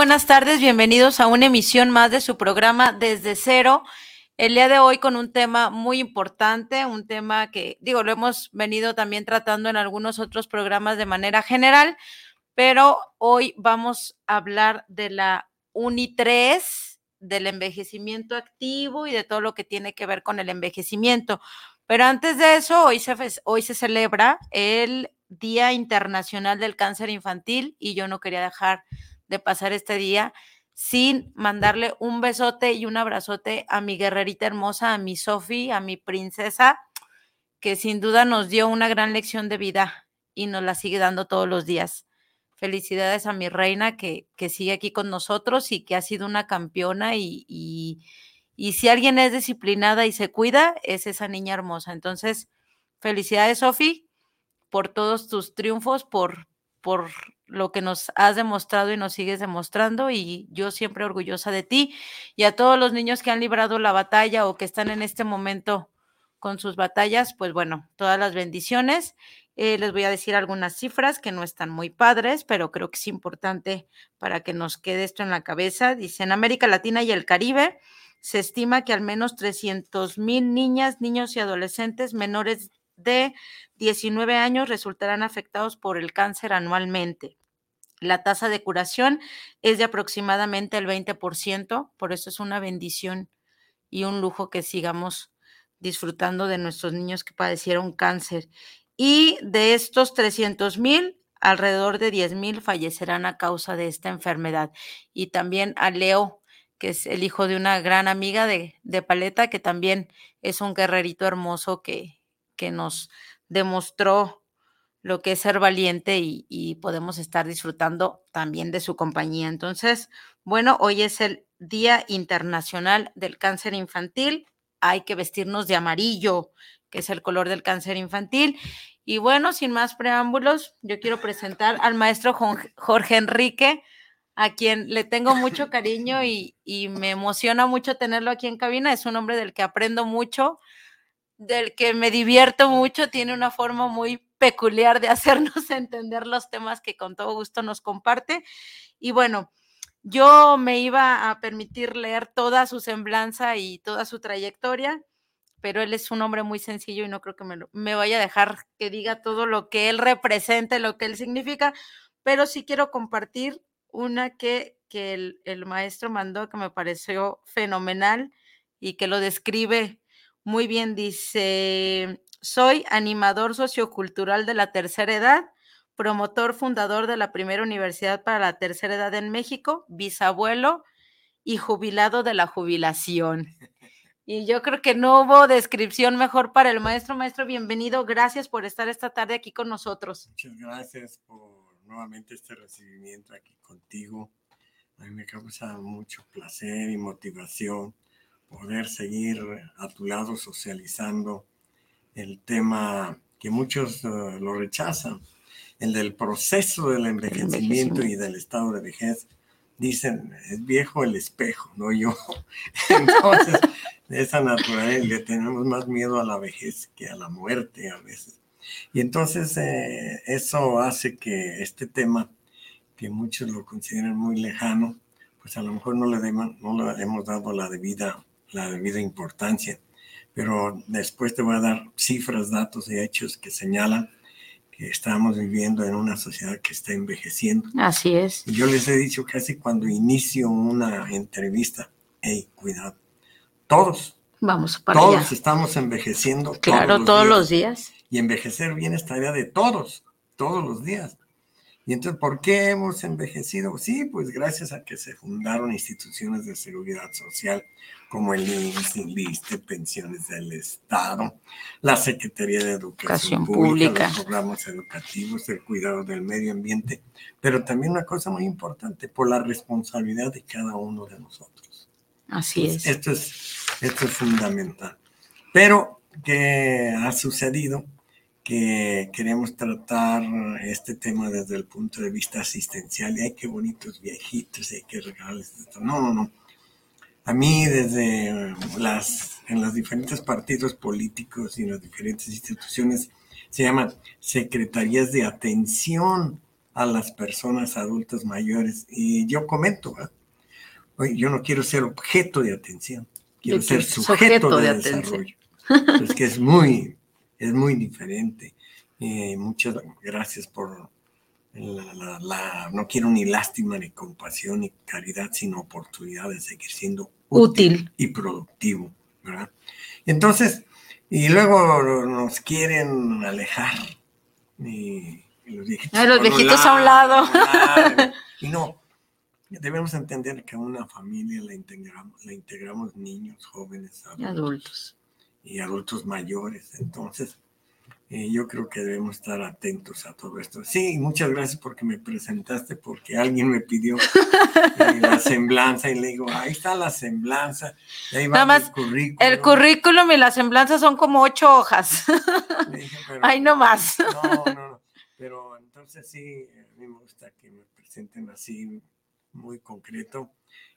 buenas tardes, bienvenidos a una emisión más de su programa Desde Cero. El día de hoy con un tema muy importante, un tema que, digo, lo hemos venido también tratando en algunos otros programas de manera general, pero hoy vamos a hablar de la UNI 3, del envejecimiento activo y de todo lo que tiene que ver con el envejecimiento. Pero antes de eso, hoy se, hoy se celebra el Día Internacional del Cáncer Infantil y yo no quería dejar de pasar este día sin mandarle un besote y un abrazote a mi guerrerita hermosa, a mi Sofi, a mi princesa, que sin duda nos dio una gran lección de vida y nos la sigue dando todos los días. Felicidades a mi reina que, que sigue aquí con nosotros y que ha sido una campeona y, y, y si alguien es disciplinada y se cuida, es esa niña hermosa. Entonces, felicidades, Sofi, por todos tus triunfos, por, por lo que nos has demostrado y nos sigues demostrando y yo siempre orgullosa de ti y a todos los niños que han librado la batalla o que están en este momento con sus batallas, pues bueno, todas las bendiciones. Eh, les voy a decir algunas cifras que no están muy padres, pero creo que es importante para que nos quede esto en la cabeza. Dice, en América Latina y el Caribe se estima que al menos 300 mil niñas, niños y adolescentes menores de 19 años resultarán afectados por el cáncer anualmente. La tasa de curación es de aproximadamente el 20%, por eso es una bendición y un lujo que sigamos disfrutando de nuestros niños que padecieron cáncer. Y de estos 300 mil, alrededor de 10 mil fallecerán a causa de esta enfermedad. Y también a Leo, que es el hijo de una gran amiga de, Paleta, que también es un guerrerito hermoso que, que nos demostró lo que es ser valiente y, podemos estar disfrutando también de su compañía. Entonces, bueno, hoy es el Día Internacional del Cáncer Infantil. Hay que vestirnos de amarillo, que es el color del cáncer infantil. Y bueno, sin más preámbulos, yo quiero presentar al maestro Jorge Enrique, a quien le tengo mucho cariño y, y me emociona mucho tenerlo aquí en cabina. Es un hombre del que aprendo mucho del que me divierto mucho, tiene una forma muy peculiar de hacernos entender los temas que con todo gusto nos comparte. Y bueno, yo me iba a permitir leer toda su semblanza y toda su trayectoria, pero él es un hombre muy sencillo y no creo que me, me vaya a dejar que diga todo lo que él represente, lo que él significa, pero sí quiero compartir una que, que el, el maestro mandó que me pareció fenomenal y que lo describe muy bien, dice, soy animador sociocultural de la tercera edad, promotor fundador de la primera universidad para la tercera edad en México, bisabuelo y jubilado de la jubilación. Y yo creo que no hubo descripción mejor para el maestro. Maestro, bienvenido. Gracias por estar esta tarde aquí con nosotros. Muchas gracias por nuevamente este recibimiento aquí contigo. A mí me causa mucho placer y motivación poder seguir a tu lado socializando el tema que muchos eh, lo rechazan, el del proceso del envejecimiento, y del estado de vejez. Dicen, es viejo el espejo, no yo. Entonces, de esa naturaleza le tenemos más miedo a la vejez que a la muerte a veces. Y entonces eh, eso hace que este tema, que muchos lo consideran muy lejano, pues a lo mejor no le, no le hemos dado la debida la debida importancia. Pero después te voy a dar cifras, datos y hechos que señalan que estamos viviendo en una sociedad que está envejeciendo. Así es. yo les he dicho casi cuando inicio una entrevista, hey, cuidado, todos. Vamos para Todos estamos envejeciendo. Claro, todos, los, días. Y envejecer bien es tarea de todos, todos los días. Y entonces, ¿por qué hemos envejecido? Sí, pues gracias a que se fundaron instituciones de seguridad social como el INSS, INLISTE, pensiones del Estado, la Secretaría de Educación, Pública, los programas educativos, el cuidado del medio ambiente, pero también una cosa muy importante, por la responsabilidad de cada uno de nosotros. Así es. Esto es, esto es fundamental. Pero, ¿qué ha sucedido? que queremos tratar este tema desde el punto de vista asistencial y hay qué bonitos viejitos, hay que regalarles esto. No, no, no. A mí desde las, en los diferentes partidos políticos y en las diferentes instituciones se llaman secretarías de atención a las personas adultas mayores. Y yo comento, Oye, yo no quiero ser objeto de atención, quiero ser sujeto, de, desarrollo. Es que es muy, es muy diferente. Eh, muchas gracias por la, no quiero ni lástima, ni compasión, ni caridad, sino oportunidad de seguir siendo útil, y productivo, ¿verdad? Entonces, y luego nos quieren alejar. Y, los viejitos, los viejitos a un lado. y no, debemos entender que una familia la integramos, la integramos niños, jóvenes, adultos y adultos mayores. Entonces, eh, yo creo que debemos estar atentos a todo esto. Sí, muchas gracias porque me presentaste, porque alguien me pidió eh, la semblanza y le digo, ahí está la semblanza. ahí va Nada más, el currículum. El currículum y la semblanza son como ocho hojas. ahí no más. No, no, no. Pero entonces sí, a mí me gusta que me presenten así, muy concreto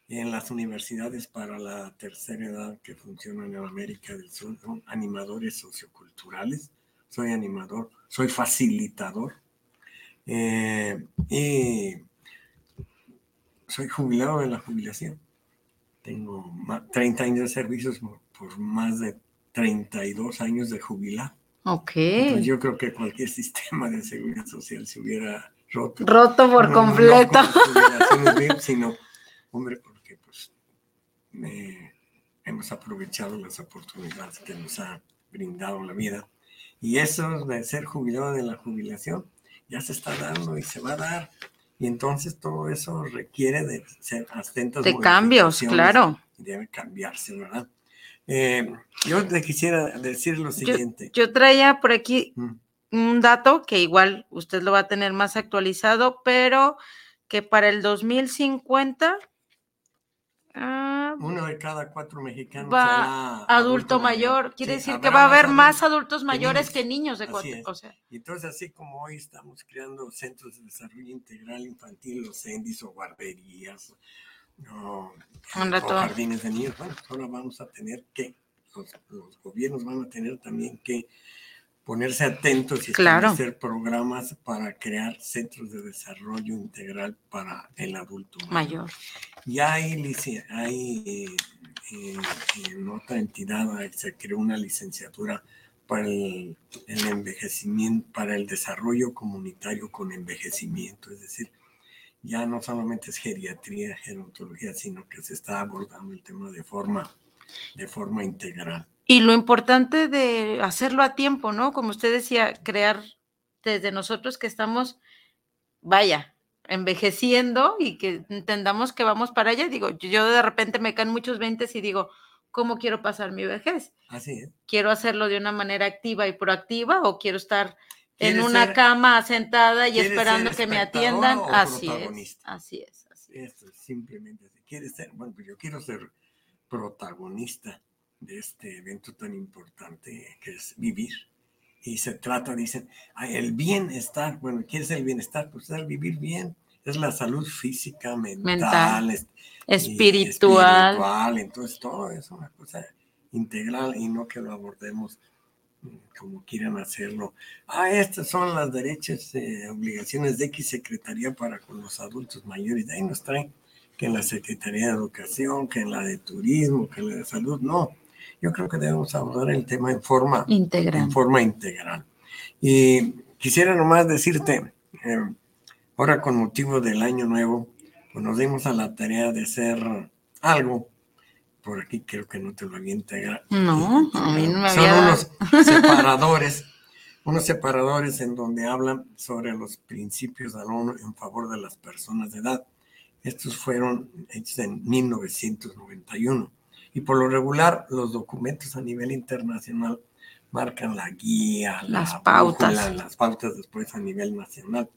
en las universidades para la tercera edad que funcionan en América del Sur, son animadores socioculturales, soy animador, soy facilitador eh, y soy jubilado de la jubilación. Tengo 30 años de servicios por más de 32 años de jubilado. Ok. yo creo que cualquier sistema de seguridad social se hubiera roto. Roto por completo. No, sino, hombre, hemos aprovechado las oportunidades que nos ha brindado la vida. Y eso de ser jubilado de la jubilación ya se está dando y se va a dar. Y entonces todo eso requiere de ser atentos. De cambios, claro. Debe cambiarse, ¿verdad? Eh, yo le quisiera decir lo siguiente. Yo, traía por aquí mm. un dato que igual usted lo va a tener más actualizado, pero que para el 2050 Ah, Uno de cada cuatro mexicanos va adulto, mayor. Quiere decir que va a haber más adultos mayores que niños, de cuatro. O Entonces, así como hoy estamos creando centros de desarrollo integral infantil, los CENDIS o guarderías, o jardines de niños, bueno, ahora vamos a tener que, los gobiernos van a tener también que ponerse atentos y establecer programas para crear centros de desarrollo integral para el adulto mayor. Ya hay, hay en otra entidad se creó una licenciatura para el, envejecimiento, para el desarrollo comunitario con envejecimiento, es decir, ya no solamente es geriatría, gerontología, sino que se está abordando el tema de forma, de forma integral. Y lo importante de hacerlo a tiempo, ¿no? Como usted decía, crear desde nosotros que estamos, vaya, envejeciendo y que entendamos que vamos para allá. Digo, yo de repente me caen muchos veintes y digo, ¿cómo quiero pasar mi vejez? Así es. ¿Quiero hacerlo de una manera activa y proactiva o quiero estar en una cama sentada y esperando que me atiendan? Así es, así es, así es. Esto es simplemente, ¿quieres ser? Bueno, pues yo quiero ser protagonista de este evento tan importante que es vivir. Y se trata, dicen, el bienestar, bueno, ¿qué es el bienestar? Pues es vivir bien, es la salud física, mental, espiritual. espiritual. Entonces todo es una cosa integral y no que lo abordemos mm, como quieran hacerlo. Ah, estas son las derechas eh, obligaciones de X Secretaría para con los adultos mayores. De ahí nos traen que en la Secretaría de Educación, que en la de Turismo, que en la de Salud. No, yo creo que debemos abordar el tema en forma integral. En forma integral. Y quisiera nomás decirte, eh, ahora con motivo del año nuevo, pues nos dimos a la tarea de hacer algo. Por aquí creo que no te lo había integrado. No, a mí no me había... Son unos separadores unos separadores en donde hablan sobre los principios de la ONU en favor de las personas de edad. Estos fueron hechos en 1991. Y por lo regular, los documentos a nivel internacional marcan la guía, las pautas. las pautas después a nivel nacional.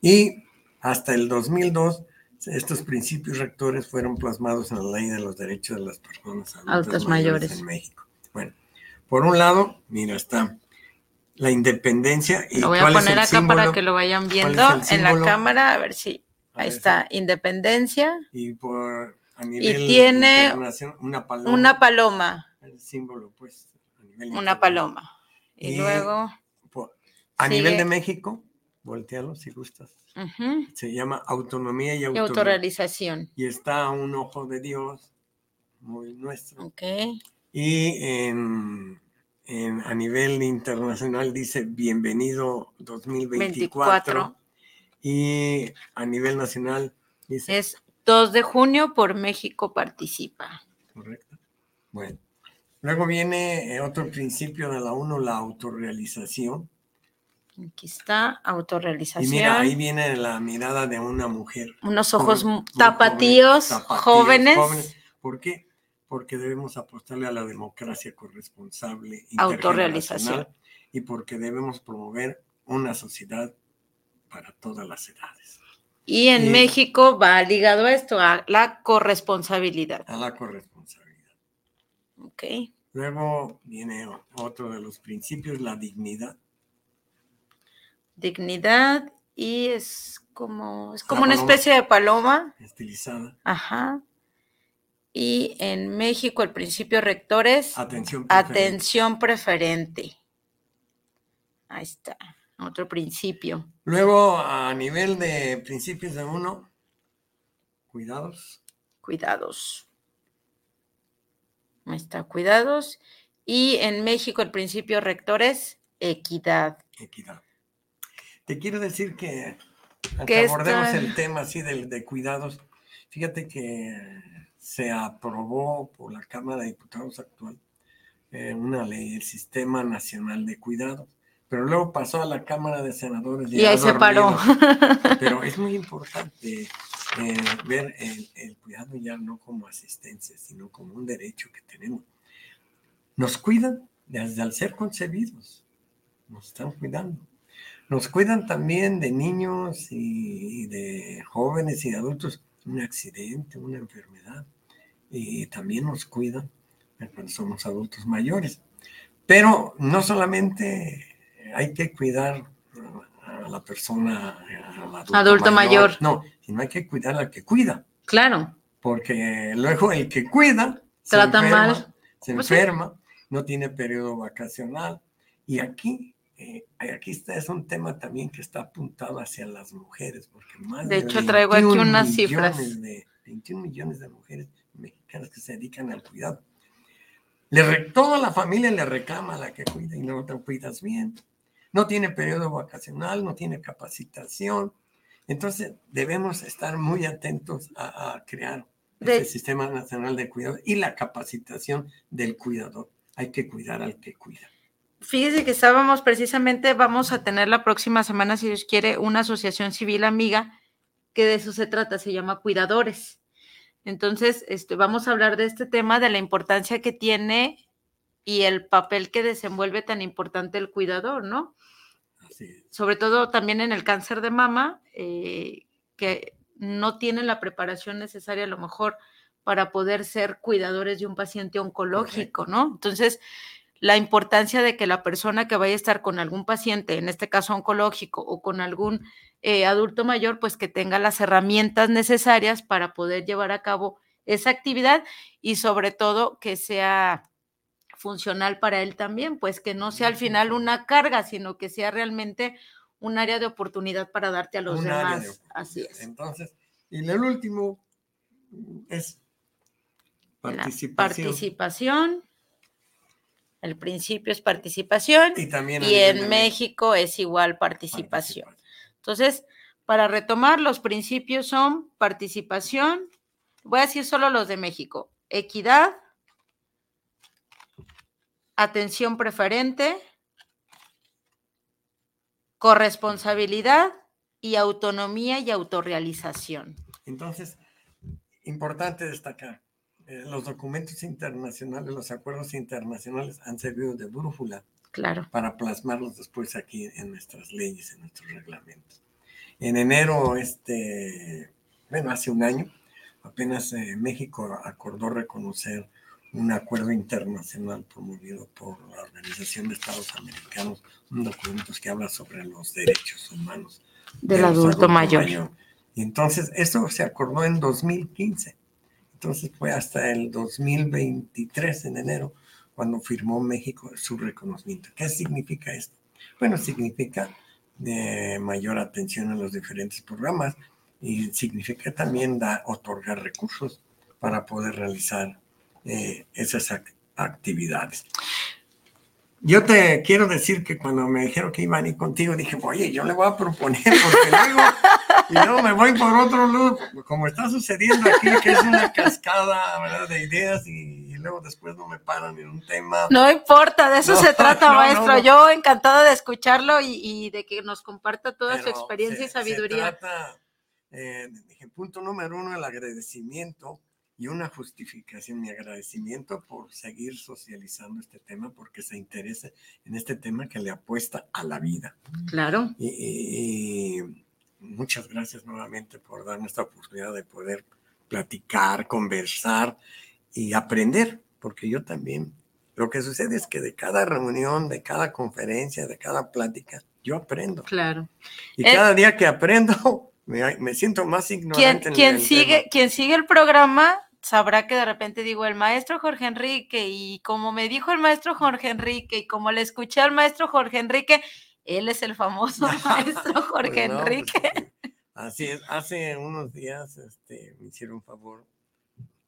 Y hasta el 2002, estos principios rectores fueron plasmados en la ley de los derechos de las personas adultas mayores, en México. Bueno, por un lado, mira, está la independencia. Y lo voy a poner acá para que lo vayan viendo en la cámara, a ver si. Ahí está, independencia. Y por y tiene una paloma. Una paloma. El símbolo, pues. una paloma. Y, luego. a nivel de México, voltealo si gustas. Se llama autonomía y, autorrealización. Y está un ojo de Dios, muy nuestro. Ok. Y en, a nivel internacional dice bienvenido 2024. Y a nivel nacional dice... Es 2 de junio por México participa. Correcto. Bueno. Luego viene eh, otro principio de la UNO, la autorrealización. Aquí está, autorrealización. Y mira, ahí viene la mirada de una mujer. Unos ojos tapatíos, jóvenes. jóvenes. ¿Por qué? Porque debemos apostarle a la democracia corresponsable, autorrealización. Y porque debemos promover una sociedad para todas las edades. Y en México va ligado a esto, a la corresponsabilidad. A la corresponsabilidad. Ok. Luego viene otro de los principios, la dignidad. Dignidad y es como, es como una especie de paloma. Estilizada. Ajá. Y en México el principio rector es atención preferente. Atención preferente. Ahí está otro principio. Luego, a nivel de principios de uno, cuidados. Cuidados. Ahí está, cuidados. Y en México el principio rector es equidad. Equidad. Te quiero decir que, que abordemos el tema así de, de cuidados, fíjate que se aprobó por la Cámara de Diputados actual eh, una ley, el Sistema Nacional de Cuidados pero luego pasó a la Cámara de Senadores. Y, ahí se paró. Pero es muy importante eh, ver el, cuidado ya no como asistencia, sino como un derecho que tenemos. Nos cuidan desde al ser concebidos, nos están cuidando. Nos cuidan también de niños y de jóvenes y de adultos, un accidente, una enfermedad. Y también nos cuidan cuando somos adultos mayores. Pero no solamente hay que cuidar a la persona adulto, mayor. No, sino hay que cuidar al que cuida. Claro. Porque luego el que cuida trata se enferma, mal. Se pues enferma, no tiene periodo vacacional. Y aquí, eh, aquí está, es un tema también que está apuntado hacia las mujeres, porque más de, hecho traigo aquí unas cifras. De, 21 millones de mujeres mexicanas que se dedican al cuidado. Le, toda la familia le reclama a la que cuida y no te cuidas bien no tiene periodo vacacional, no tiene capacitación. Entonces debemos estar muy atentos a, crear el sistema nacional de cuidado y la capacitación del cuidador. Hay que cuidar al que cuida. Fíjese que estábamos precisamente, vamos a tener la próxima semana, si Dios quiere, una asociación civil amiga que de eso se trata, se llama Cuidadores. Entonces, este, vamos a hablar de este tema, de la importancia que tiene y el papel que desenvuelve tan importante el cuidador, ¿no? Sobre todo también en el cáncer de mama, eh, que no tienen la preparación necesaria a lo mejor para poder ser cuidadores de un paciente oncológico, ¿no? Entonces, la importancia de que la persona que vaya a estar con algún paciente, en este caso oncológico, o con algún eh, adulto mayor, pues que tenga las herramientas necesarias para poder llevar a cabo esa actividad y sobre todo que sea funcional para él también, pues que no sea al final una carga, sino que sea realmente un área de oportunidad para darte a los demás. Así es. Entonces, y el último es participación. participación. El principio es participación. Y, también y en México es igual participación. Entonces, para retomar, los principios son participación, voy a decir solo los de México, equidad, atención preferente, corresponsabilidad y autonomía y autorrealización. Entonces, importante destacar, eh, los documentos internacionales, los acuerdos internacionales han servido de brújula Claro. para plasmarlos después aquí en nuestras leyes, en nuestros reglamentos. En enero, este, bueno, hace un año, apenas eh, México acordó reconocer un acuerdo internacional promovido por la Organización de Estados Americanos, un documento que habla sobre los derechos humanos Del de adulto mayor. mayor. Y entonces, eso se acordó en 2015. Entonces fue hasta el 2023, en enero, cuando firmó México su reconocimiento. ¿Qué significa esto? Bueno, significa eh, mayor atención a los diferentes programas y significa también da, otorgar recursos para poder realizar eh, esas ac- actividades. Yo te quiero decir que cuando me dijeron que iban a ir contigo, dije, oye, yo le voy a proponer, porque luego, y luego me voy por otro lado, como está sucediendo aquí, que es una cascada ¿verdad? de ideas y, y luego después no me paran en un tema. No importa, de eso No, se trata, no, maestro. no. Yo encantada de escucharlo y, y de que nos comparta toda su experiencia y se- se sabiduría. trata, eh, dije, punto número uno, el agradecimiento y una justificación. Mi agradecimiento por seguir socializando este tema, porque se interesa en este tema que le apuesta a la vida. Claro. Y, y- y muchas gracias nuevamente por darme esta oportunidad de poder platicar, conversar y aprender, porque yo también, lo que sucede es que de cada reunión, de cada conferencia, de cada plática, yo aprendo. Claro. Y Eh, cada día que aprendo, me, me siento más ignorante. en quien sigue, quien sigue el programa sabrá que de repente digo el maestro Jorge Enrique y como me dijo el maestro Jorge Enrique y como le escuché al maestro Jorge Enrique, él es el famoso maestro Jorge Pues no, pues, Enrique. así es. Hace unos días este, me hicieron favor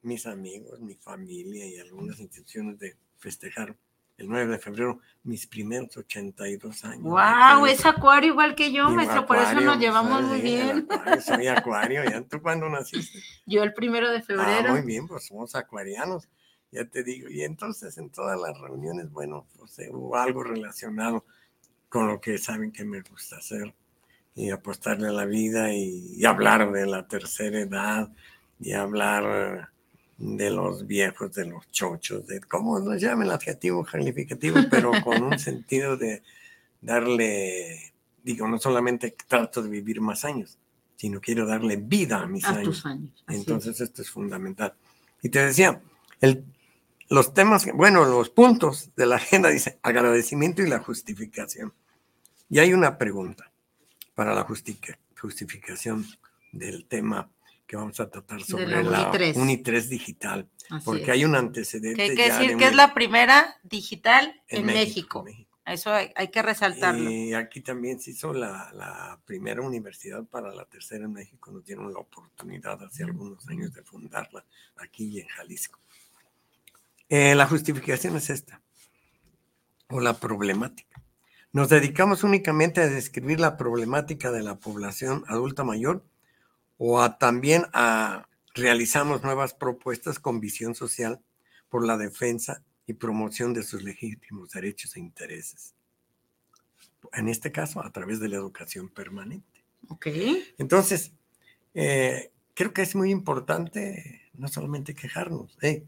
mis amigos, mi familia y algunas instituciones de festejar el 9 de febrero mis primeros 82 años. Wow, es acuario igual que yo, maestro, por eso nos llevamos muy bien. acuario, soy acuario, ¿ya? ¿Tú cuándo naciste? Yo el primero de Ah, febrero. muy bien, pues somos acuarianos, ya te digo. Y entonces en todas las reuniones, bueno, pues eh, hubo algo relacionado con lo que saben que me gusta hacer y apostarle a la vida y, y hablar de la tercera edad y hablar de los viejos, de los chochos, de cómo nos llamen el adjetivo calificativo, pero con un sentido de darle, digo, no solamente trato de vivir más años, sino quiero darle vida a mis a años. tus años. es. Entonces, esto es fundamental. Y te decía, el, los temas, bueno, los puntos de la agenda dice agradecimiento y la justificación. Y hay una pregunta para la justificación del tema que vamos a tratar sobre la la, Uni tres. Uni 3 digital, Así porque es. hay un Que antecedente. hay que ya decir de que es la primera digital en, en México. México. Eso hay, hay que resaltarlo. Y aquí también se hizo la, la primera universidad para la tercera en México. Nos dieron la oportunidad hace algunos años de fundarla aquí y en Jalisco. Eh, la justificación es esta, o la problemática. Nos dedicamos únicamente a describir la problemática de la población adulta mayor o a, también a realizamos nuevas propuestas con visión social por la defensa y promoción de sus legítimos derechos e intereses. En este caso, a través de la educación permanente. Ok. Entonces, eh, creo que es muy importante no solamente quejarnos. eh,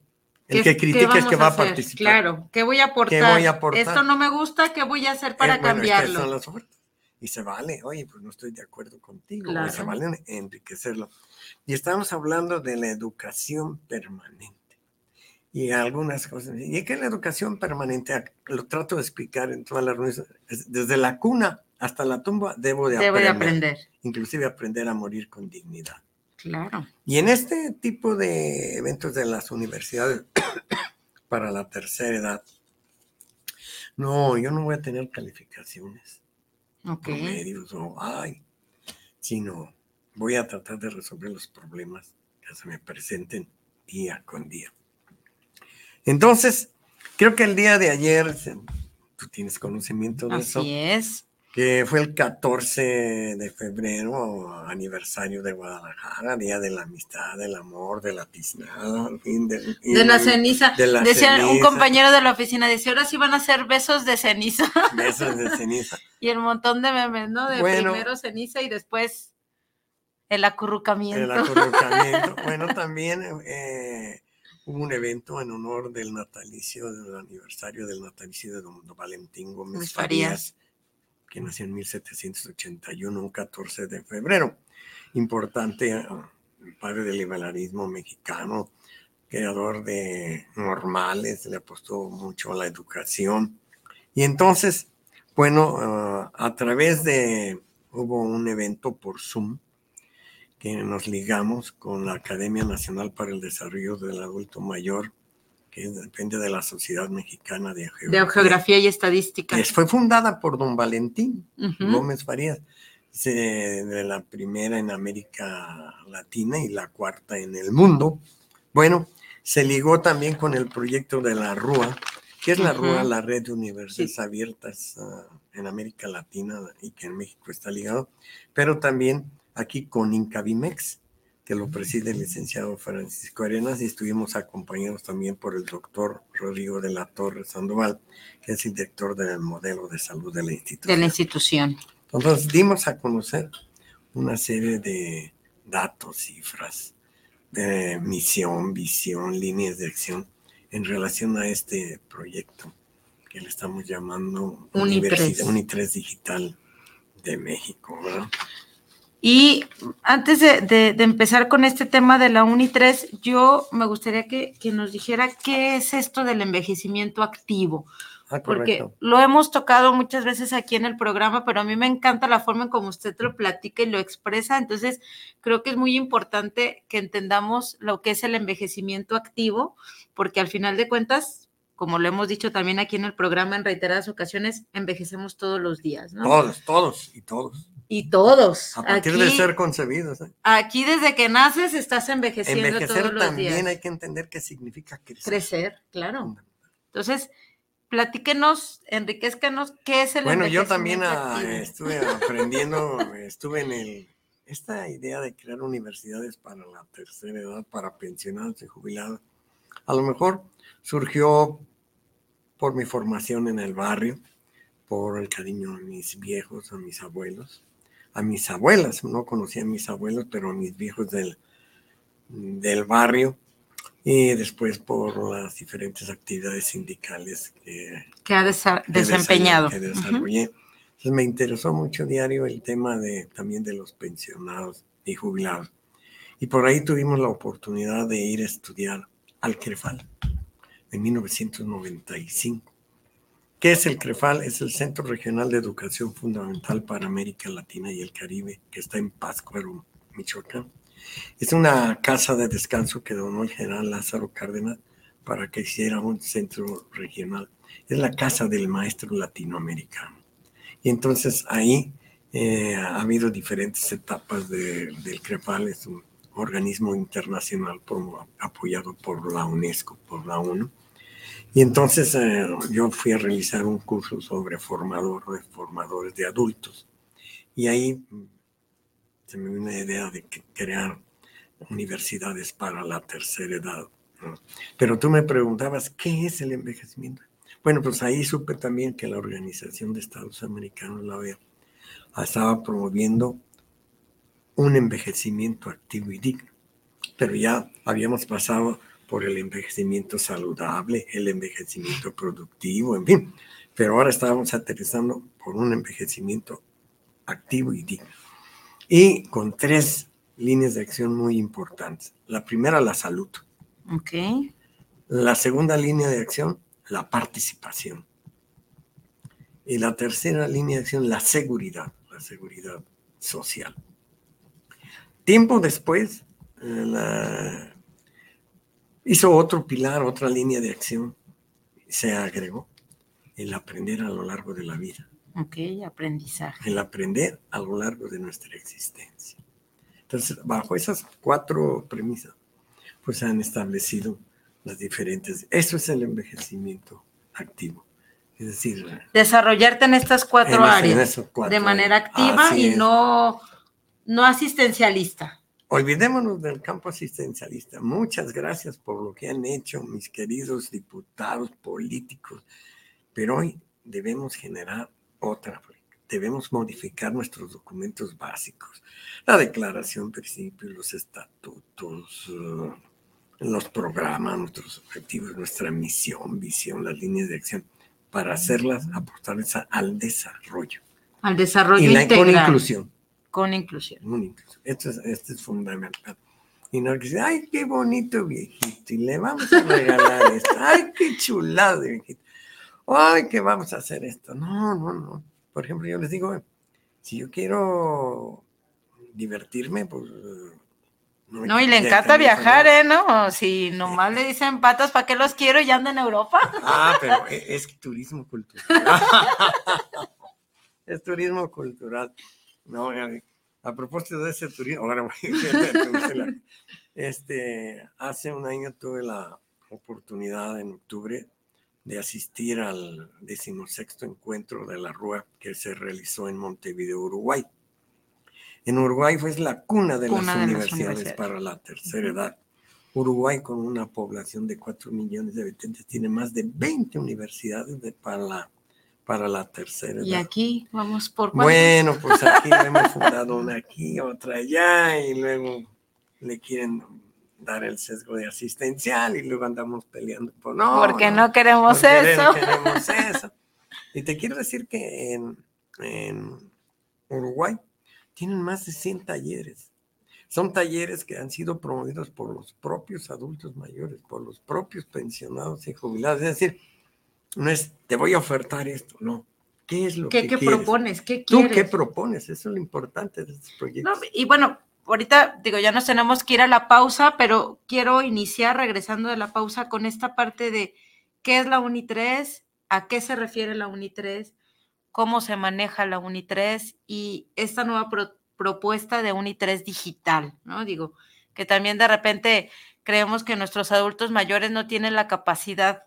El ¿Qué- que critica es que va a participar. Claro, ¿qué voy a aportar? voy a aportar? Esto no me gusta, ¿qué voy a hacer para Eh, bueno, estas cambiarlo? son las ofertas. Y se vale, oye, pues no estoy de acuerdo contigo, Claro. se vale en- enriquecerlo. Y estamos hablando de la educación permanente. Y algunas cosas. Y es que la educación permanente, ac- lo trato de explicar en todas las reuniones, es desde la cuna hasta la tumba debo de, Debo de aprender, aprender. inclusive aprender a morir con dignidad. Claro. Y en este tipo de eventos de las universidades para la tercera edad, no, yo no voy a tener calificaciones Ok. promedios o ay, sino voy a tratar de resolver los problemas que se me presenten día con día. Entonces, creo que el día de ayer, tú tienes conocimiento de eso, Así es. Que fue el 14 de febrero, aniversario de Guadalajara, Día de la Amistad, del Amor, de la tiznada, al fin, de, de la ceniza. De la decía un compañero de la oficina, decía, ahora sí van a ser besos de ceniza. Besos de ceniza. y el montón de memes, ¿no? De primero ceniza y después el acurrucamiento. El acurrucamiento. bueno, también eh, hubo un evento en honor del natalicio, del aniversario del natalicio de don Valentín Gómez Farías que nació en 1781, un 14 de febrero. Importante, ah, padre del liberalismo mexicano, creador de normales, le apostó mucho a la educación. Y entonces, bueno, ah, a través de, hubo un evento por Zoom que nos ligamos con la Academia Nacional para el Desarrollo del Adulto Mayor que depende de la Sociedad Mexicana de Geografía, de Geografía y Estadística. fue fundada por don Valentín Gómez Farías, de la primera en América Latina y la cuarta en el mundo. Bueno, se ligó también con el proyecto de la RUA, que es la RUA, la Red de Universidades Abiertas ah, en América Latina y que en México está ligado, pero también aquí con Incavimex, que lo preside el licenciado Francisco Arenas y estuvimos acompañados también por el doctor Rodrigo de la Torre Sandoval, que es el director del modelo de salud de la institución. De la institución. Entonces dimos a conocer una serie de datos, cifras, de misión, visión, líneas de acción en relación a este proyecto que le estamos llamando Unitres, Unitres Digital de México. ¿verdad? Y antes de, empezar con este tema de la UNI 3, yo me gustaría que, nos dijera qué es esto del envejecimiento activo. Ah, porque lo hemos tocado muchas veces aquí en el programa, pero a mí me encanta la forma en cómo usted lo platica y lo expresa. Entonces, creo que es muy importante que entendamos lo que es el envejecimiento activo, porque al final de cuentas, como lo hemos dicho también aquí en el programa en reiteradas ocasiones, envejecemos todos los días, ¿no? Todos, todos y todos y todos. A partir de ser concebidos. ¿eh? Aquí desde que naces estás envejeciendo Envejecer todos los también hay que entender qué significa crecer. Crecer, claro. Entonces, platíquenos, enriquezcanos, ¿qué es el Bueno, yo también ah, estuve aprendiendo, estuve en el, esta idea de crear universidades para la tercera edad, para pensionados y jubilados. A lo mejor surgió por mi formación en el barrio, por el cariño a mis viejos, a mis abuelos, a mis abuelas, no conocía a mis abuelos, pero a mis viejos del, del barrio, y después por las diferentes actividades sindicales que, que ha desempeñado. Que desarrollé. Entonces me interesó mucho diario el tema de, también de los pensionados y jubilados. Y por ahí tuvimos la oportunidad de ir a estudiar al CREFAL en 1995. ¿Qué es el CREFAL? Es el Centro Regional de Educación Fundamental para América Latina y el Caribe, que está en Pátzcuaro, Michoacán. Es una casa de descanso que donó el general Lázaro Cárdenas para que hiciera un centro regional. Es la casa del maestro latinoamericano. Y entonces ahí eh, ha habido diferentes etapas del CREFAL. Es un organismo internacional apoyado por la UNESCO, por la ONU y entonces eh, yo fui a realizar un curso sobre formador, formadores de adultos. Y ahí mm, se me dio una idea de crear universidades para la tercera edad. Pero tú me preguntabas, ¿qué es el envejecimiento? Bueno, pues ahí supe también que la Organización de Estados Americanos, la OEA, estaba promoviendo un envejecimiento activo y digno. Pero ya habíamos pasado por el envejecimiento saludable, el envejecimiento productivo, en fin. Pero ahora estábamos aterrizando por un envejecimiento activo y digno. Y con tres líneas de acción muy importantes. La primera, la salud. Ok. La segunda línea de acción, la participación. Y la tercera línea de acción, la seguridad, la seguridad social. Tiempo después, eh, la Hizo otro pilar, otra línea de acción. Se agregó el aprender a lo largo de la vida. Ok, aprendizaje. El aprender a lo largo de nuestra existencia. Entonces, bajo esas cuatro premisas, pues se han establecido las diferentes. Eso es el envejecimiento activo. Es decir, desarrollarte en estas cuatro En ese- en áreas cuatro de manera áreas. activa Así y es. no, no asistencialista. Olvidémonos del campo asistencialista. Muchas gracias por lo que han hecho mis queridos diputados políticos, pero hoy debemos generar otra. Debemos modificar nuestros documentos básicos, la declaración de principios, los estatutos, eh, los programas, nuestros objetivos, nuestra misión, visión, las líneas de acción, para hacerlas, aportarles al desarrollo Al desarrollo y la, con integral. inclusión. Con inclusión. Esto es, esto es fundamental. Y no que dice, ay, qué bonito viejito, y le vamos a regalar esto, ay, qué chulado de viejito, ay, que vamos a hacer esto. No, no, no. Por ejemplo, yo les digo, si yo quiero divertirme, pues... me No, y le encanta viajar. ¿eh? No, si nomás le dicen patas, ¿para qué los quiero? Y anda en Europa. Ah, pero e- es turismo cultural. es turismo cultural. No, a, propósito de ese turismo, ahora voy a este, hace un año tuve la oportunidad en octubre de asistir al decimosexto encuentro de la RUA que se realizó en Montevideo, Uruguay. En Uruguay fue la cuna de, Cuna las, de las universidades universidades. para la tercera edad. Uruguay, con una población de 4 millones de habitantes, tiene más de 20 universidades de- para, la, para la tercera Y edad. aquí vamos por cuántos? Bueno, pues aquí hemos fundado una aquí, otra allá, y luego le quieren dar el sesgo de asistencial y luego andamos peleando por no. Porque no queremos no queremos- eso. queremos eso. Y te quiero decir que en, en Uruguay tienen más de 100 talleres. Son talleres que han sido promovidos por los propios adultos mayores, por los propios pensionados y jubilados. Es decir, no es te voy a ofertar esto, no. ¿Qué es lo ¿Qué, que qué quieres? propones? ¿Qué ¿Tú quieres? qué propones? Eso es lo importante de estos No, proyectos. y bueno, ahorita digo, ya nos tenemos que ir a la pausa, pero quiero iniciar regresando de la pausa con esta parte de qué es la Uni 3, a qué se refiere la Uni 3, cómo se maneja la Uni 3 y esta nueva pro- propuesta de Uni 3 digital, ¿no? Digo, que también de repente creemos que nuestros adultos mayores no tienen la capacidad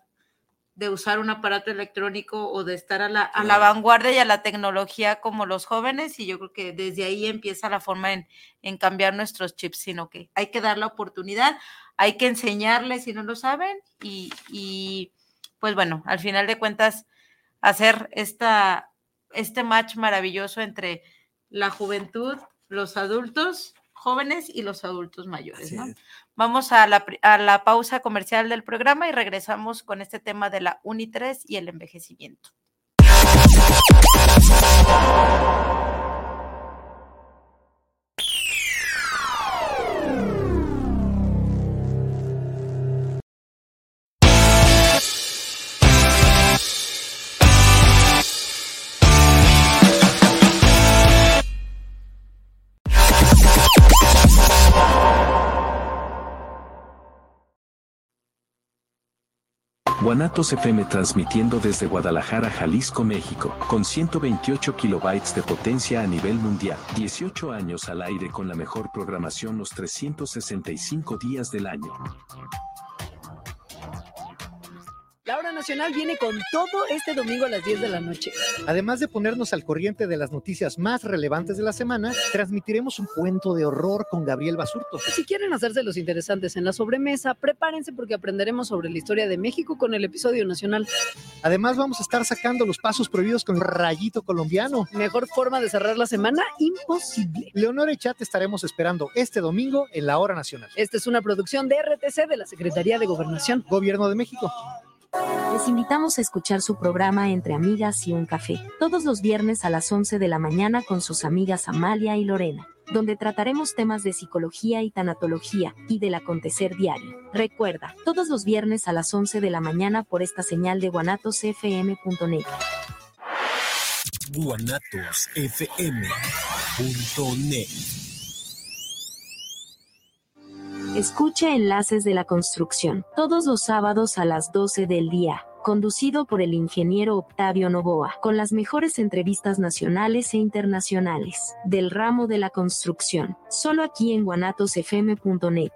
de usar un aparato electrónico o de estar a la, a la vanguardia y a la tecnología como los jóvenes y yo creo que desde ahí empieza la forma en, en cambiar nuestros chips, sino que hay que dar la oportunidad, hay que enseñarles si no lo saben y, y, pues bueno, al final de cuentas hacer esta, este match maravilloso entre la juventud, los adultos jóvenes y los adultos mayores. ¿no? Vamos a la, a la pausa comercial del programa y regresamos con este tema de la Uni 3 y el envejecimiento. Guanatos FM transmitiendo desde Guadalajara, Jalisco, México, con 128 kilobytes de potencia a nivel mundial. 18 años al aire con la mejor programación los 365 días del año. Nacional viene con todo este domingo a las 10 de la noche. Además de ponernos al corriente de las noticias más relevantes de la semana, transmitiremos un cuento de horror con Gabriel Basurto. Si quieren hacerse los interesantes en la sobremesa, prepárense porque aprenderemos sobre la historia de México con el episodio nacional. Además, vamos a estar sacando los pasos prohibidos con Rayito Colombiano. Mejor forma de cerrar la semana, imposible. Leonora y Chat estaremos esperando este domingo en la Hora Nacional. Esta es una producción de RTC de la Secretaría de Gobernación. Gobierno de México. Les invitamos a escuchar su programa Entre Amigas y un Café, todos los viernes a las 11 de la mañana con sus amigas Amalia y Lorena, donde trataremos temas de psicología y tanatología y del acontecer diario. Recuerda, todos los viernes a las 11 de la mañana por esta señal de guanatosfm.net. guanatosfm.net. Escucha Enlaces de la Construcción, todos los sábados a las 12 del día, conducido por el ingeniero Octavio Novoa, con las mejores entrevistas nacionales e internacionales del ramo de la construcción, solo aquí en guanatosfm.net.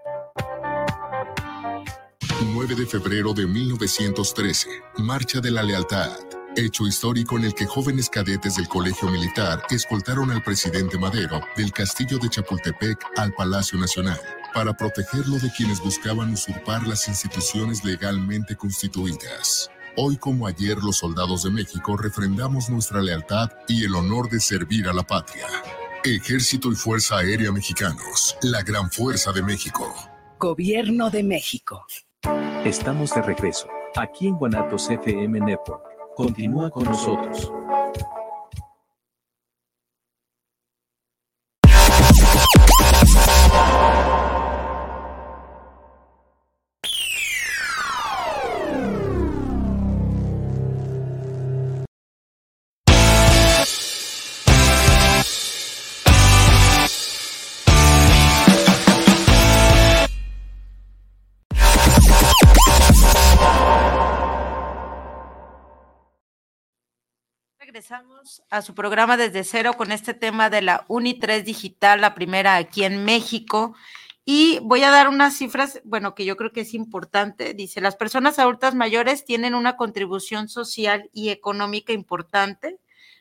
9 de febrero de 1913, Marcha de la Lealtad. hecho histórico en el que jóvenes cadetes del Colegio Militar escoltaron al presidente Madero del castillo de Chapultepec al Palacio Nacional para protegerlo de quienes buscaban usurpar las instituciones legalmente constituidas. Hoy como ayer los soldados de México refrendamos nuestra lealtad y el honor de servir a la patria. Ejército y Fuerza Aérea Mexicanos, la gran fuerza de México. Gobierno de México. Estamos de regreso, aquí en Guanatos FM Network. Continúa con nosotros. Regresamos a su programa desde cero con este tema de la Uni 3 digital, la primera aquí en México. Y voy a dar unas cifras, bueno, que yo creo que es importante. Dice, las personas adultas mayores tienen una contribución social y económica importante,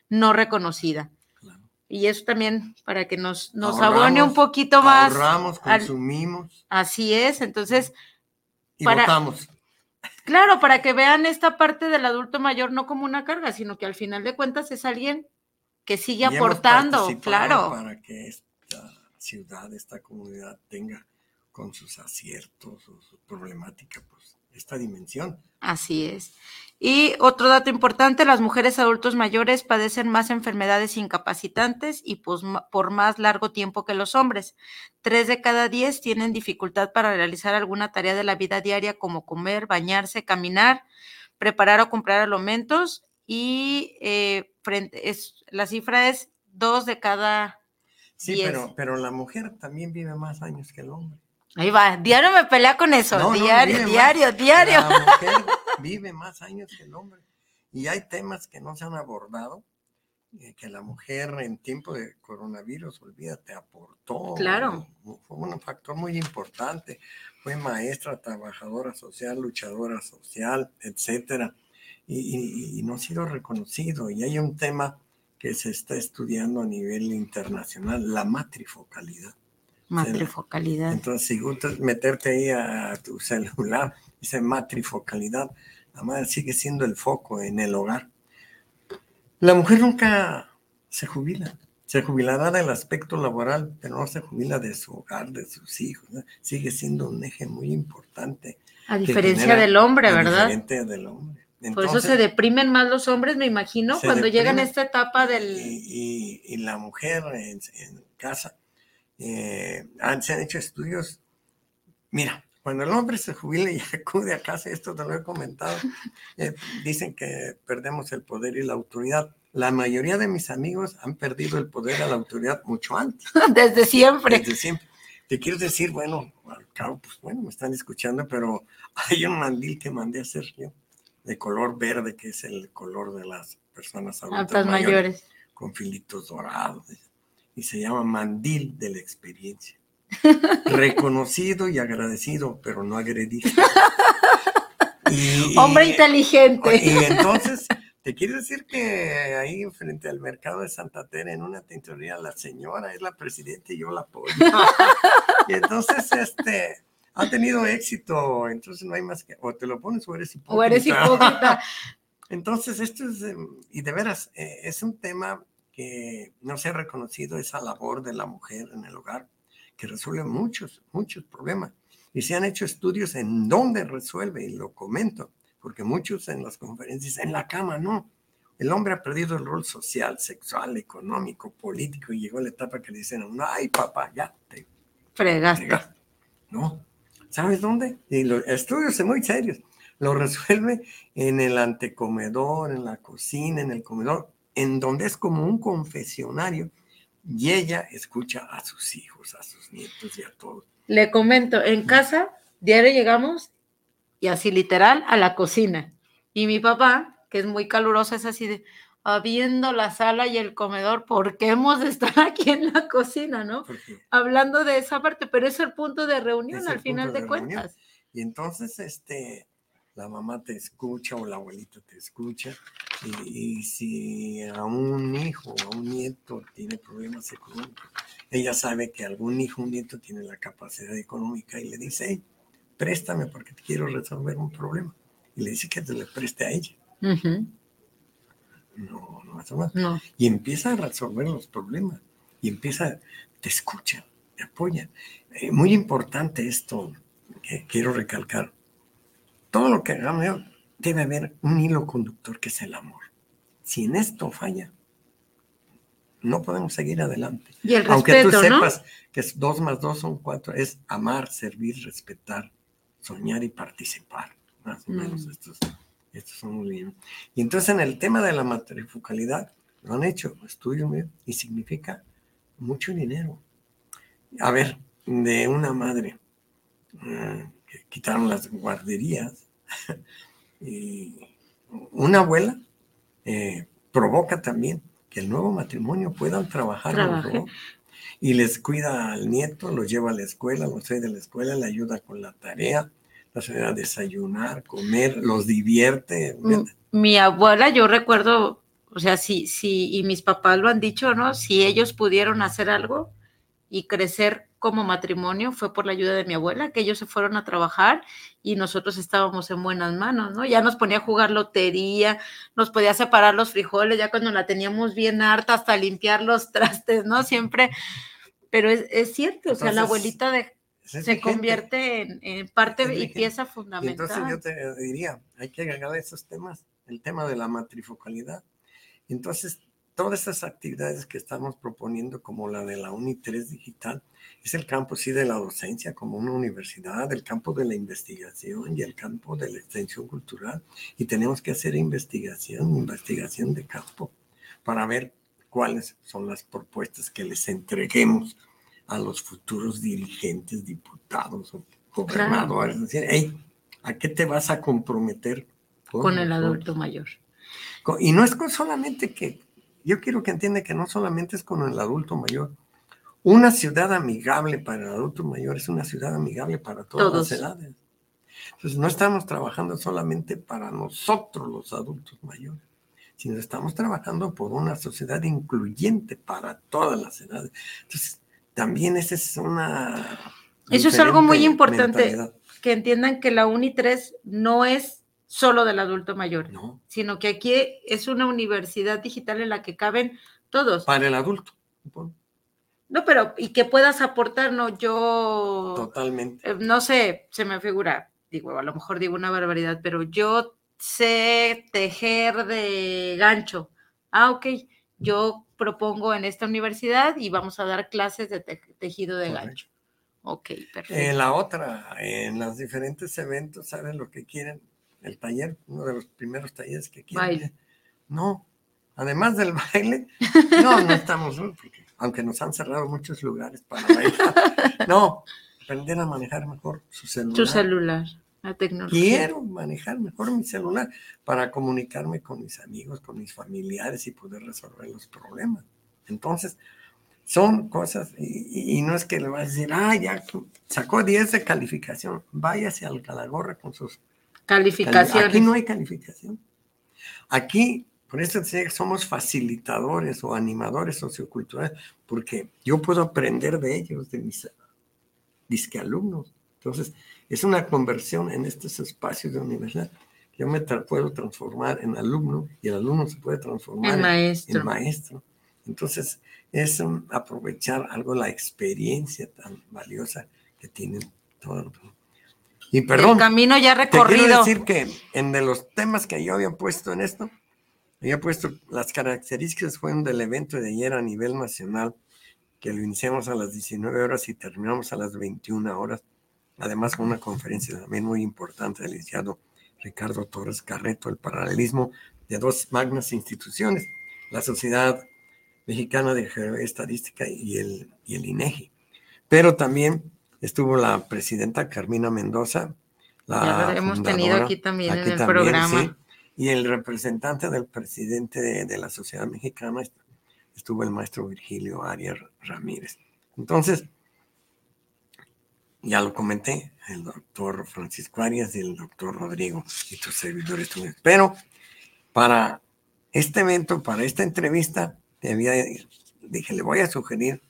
no reconocida. Y eso también para que nos, nos abone un poquito más. Ahorramos, consumimos. Al, así es, entonces. Y para, votamos. Claro, para que vean esta parte del adulto mayor no como una carga, sino que al final de cuentas es alguien que sigue y aportando, claro. Para que esta ciudad, esta comunidad tenga con sus aciertos o su problemática, pues esta dimensión. Así es. Y otro dato importante, las mujeres adultos mayores padecen más enfermedades incapacitantes y pues, por más largo tiempo que los hombres. Tres de cada diez tienen dificultad para realizar alguna tarea de la vida diaria como comer, bañarse, caminar, preparar o comprar alimentos y eh, frente, es, la cifra es dos de cada Sí, diez. pero, pero la mujer también vive más años que el hombre. Ahí va, diario me pelea con eso, No, diario, diario, más- diario. La mujer vive más años que el hombre. Y hay temas que no se han abordado, eh, que la mujer en tiempo de coronavirus, olvídate, aportó. Claro. Fue un factor muy importante. Fue maestra, trabajadora social, luchadora social, etcétera. Y, y- y no ha sido reconocido. Y hay un tema que se está estudiando a nivel internacional, la matrifocalidad. Matrifocalidad. Entonces, si gustas meterte ahí a tu celular, dice matrifocalidad, la madre sigue siendo el foco en el hogar. La mujer nunca se jubila, se jubilará del aspecto laboral, pero no se jubila de su hogar, de sus hijos. ¿no? Sigue siendo un eje muy importante. A diferencia del hombre, ¿verdad? Del hombre. Por eso se Entonces, deprimen más los hombres, me imagino, cuando llegan a esta etapa del... y, y- y la mujer en, en casa, eh, han- se han hecho estudios. Mira, cuando el hombre se jubila y acude a casa, esto te lo he comentado, eh, dicen que perdemos el poder y la autoridad. La mayoría de mis amigos han perdido el poder y la autoridad mucho antes, Desde siempre. desde siempre. Te quiero decir, bueno, al cabo, pues bueno, me están escuchando, pero hay un mandil que mandé a hacer yo, de color verde, que es el color de las personas adultas mayores mayores. con filitos dorados y se llama mandil de la experiencia. Reconocido y agradecido, pero no agredido. Y- Hombre inteligente. Y entonces, te quiero decir que ahí frente al mercado de Santa Tere, en una tintorería, la señora es la presidenta y yo la apoyo. y entonces, este, ha tenido éxito, entonces no hay más que, o te lo pones o eres hipócrita. O eres hipócrita. Entonces, esto es, eh, y de veras, eh, es un tema que no se ha reconocido esa labor de la mujer en el hogar, que resuelve muchos, muchos problemas. Y se han hecho estudios en dónde resuelve, y lo comento, porque muchos en las conferencias, en la cama, no. El hombre ha perdido el rol social, sexual, económico, político, y llegó la etapa que le dicen, a uno, ay, papá, ya te Fregaste. fregaste". No. ¿Sabes dónde? Y los estudios son muy serios. Lo resuelve en el antecomedor, en la cocina, en el comedor, en donde es como un confesionario y ella escucha a sus hijos, a sus nietos y a todos. Le comento, en casa, diario llegamos y así literal a la cocina. Y mi papá, que es muy caluroso, es así de, habiendo la sala y el comedor, ¿por qué hemos de estar aquí en la cocina, no? Hablando de esa parte, pero es el punto de reunión al final de, de cuentas. y entonces, este, la mamá te escucha o la abuelita te escucha. Y, y si a un hijo o a un nieto tiene problemas económicos, ella sabe que algún hijo o un nieto tiene la capacidad económica y le dice, hey, préstame porque te quiero resolver un problema. Y le dice que te le preste a ella. No, no hace más. No. Y empieza a resolver los problemas. Y empieza, te escucha, te apoya. Eh, muy importante esto que quiero recalcar. Todo lo que hagamos debe haber un hilo conductor que es el amor. Si en esto falla, no podemos seguir adelante. Y el Aunque tú sepas que dos más dos son cuatro, es amar, servir, respetar, soñar y participar. Más o Mm. menos estos, estos son muy bien. Y entonces en el tema de la matrifocalidad, lo han hecho estudios y significa mucho dinero. A ver, de una madre eh, que quitaron las guarderías y una abuela eh, provoca también que el nuevo matrimonio puedan trabajar dos. y les cuida al nieto, los lleva a la escuela, los trae de la escuela, le ayuda con la tarea, los ayuda a desayunar, comer, los divierte. M- Mi abuela, yo recuerdo, o sea, sí, sí, y mis papás lo han dicho, ¿no? Si ellos pudieron hacer algo y crecer como matrimonio, fue por la ayuda de mi abuela, que ellos se fueron a trabajar y nosotros estábamos en buenas manos, ¿no? Ya nos ponía a jugar lotería, nos podía separar los frijoles, ya cuando la teníamos bien harta, hasta limpiar los trastes, ¿no? Siempre, pero es, es cierto, o sea, la Entonces, abuelita de- se convierte en, en parte y pieza Y fundamental. entonces yo te diría, hay que agregar esos temas, el tema de la matrifocalidad. Entonces, todas esas actividades que estamos proponiendo, como la de la Uni 3 digital, es el campo sí de la docencia como una universidad, el campo de la investigación y el campo de la extensión cultural. Y tenemos que hacer investigación, investigación de campo, para ver cuáles son las propuestas que les entreguemos a los futuros dirigentes, diputados o gobernadores. Es decir, hey, ¿a qué te vas a comprometer con el nosotros? adulto mayor. Y no es con solamente que, yo quiero que entienda que no solamente es con el adulto mayor. Una ciudad amigable para el adulto mayor es una ciudad amigable para todas Todos. las edades. Entonces, no estamos trabajando solamente para nosotros los adultos mayores, sino estamos trabajando por una sociedad incluyente para todas las edades. Entonces, también esa es una... Eso es algo muy importante. mentalidad. Que entiendan que la Uni 3 no es solo del adulto mayor, No, sino que aquí es una universidad digital en la que caben todos. para el adulto. No, pero y que puedas aportar, no, yo Totalmente. eh, no sé, se me figura, digo, a lo mejor digo una barbaridad, pero yo sé tejer de gancho. Ah, ok, yo propongo en esta universidad y vamos a dar clases de te- tejido de Correcto. gancho. Ok, perfecto. En la otra, en los diferentes eventos, ¿saben lo que quieren? El taller, uno de los primeros talleres que. Baile. No, además del baile, no, no estamos. Porque aunque nos han cerrado muchos lugares para bailar. No, aprender a manejar mejor su celular. Tu celular, la tecnología. Quiero manejar mejor mi celular para comunicarme con mis amigos, con mis familiares y poder resolver los problemas. Entonces, son cosas, y, y- no es que le vas a decir, ah, ya sacó 10 de calificación, váyase al Calagorra con sus Calificaciones. Aquí no hay calificación. Aquí, por eso decía que somos facilitadores o animadores socioculturales, porque yo puedo aprender de ellos, de mis disque alumnos. Entonces, es una conversión en estos espacios de universidad. Yo me tra- puedo transformar en alumno y el alumno se puede transformar en- maestro. en maestro. Entonces, es um, aprovechar algo la experiencia tan valiosa que tienen todos. Y perdón, el camino ya te quiero recorrido. decir que en de los temas que yo había puesto en esto, había puesto las características fueron del evento de ayer a nivel nacional, que lo iniciamos a las 19 horas y terminamos a las 21 horas. Además, con una conferencia también muy importante del licenciado Ricardo Torres Carreto, el paralelismo de dos magnas instituciones, la Sociedad Mexicana de Estadística y el, y el INEGI. Pero también estuvo la presidenta Carmina Mendoza, la Ya hemos tenido aquí también en el también, programa. sí, y el representante del presidente de, de la Sociedad Mexicana estuvo el maestro Virgilio Arias Ramírez. Entonces, ya lo comenté, el doctor Francisco Arias y el doctor Rodrigo y tus servidores. Pero para este evento, para esta entrevista, dije, le voy a sugerir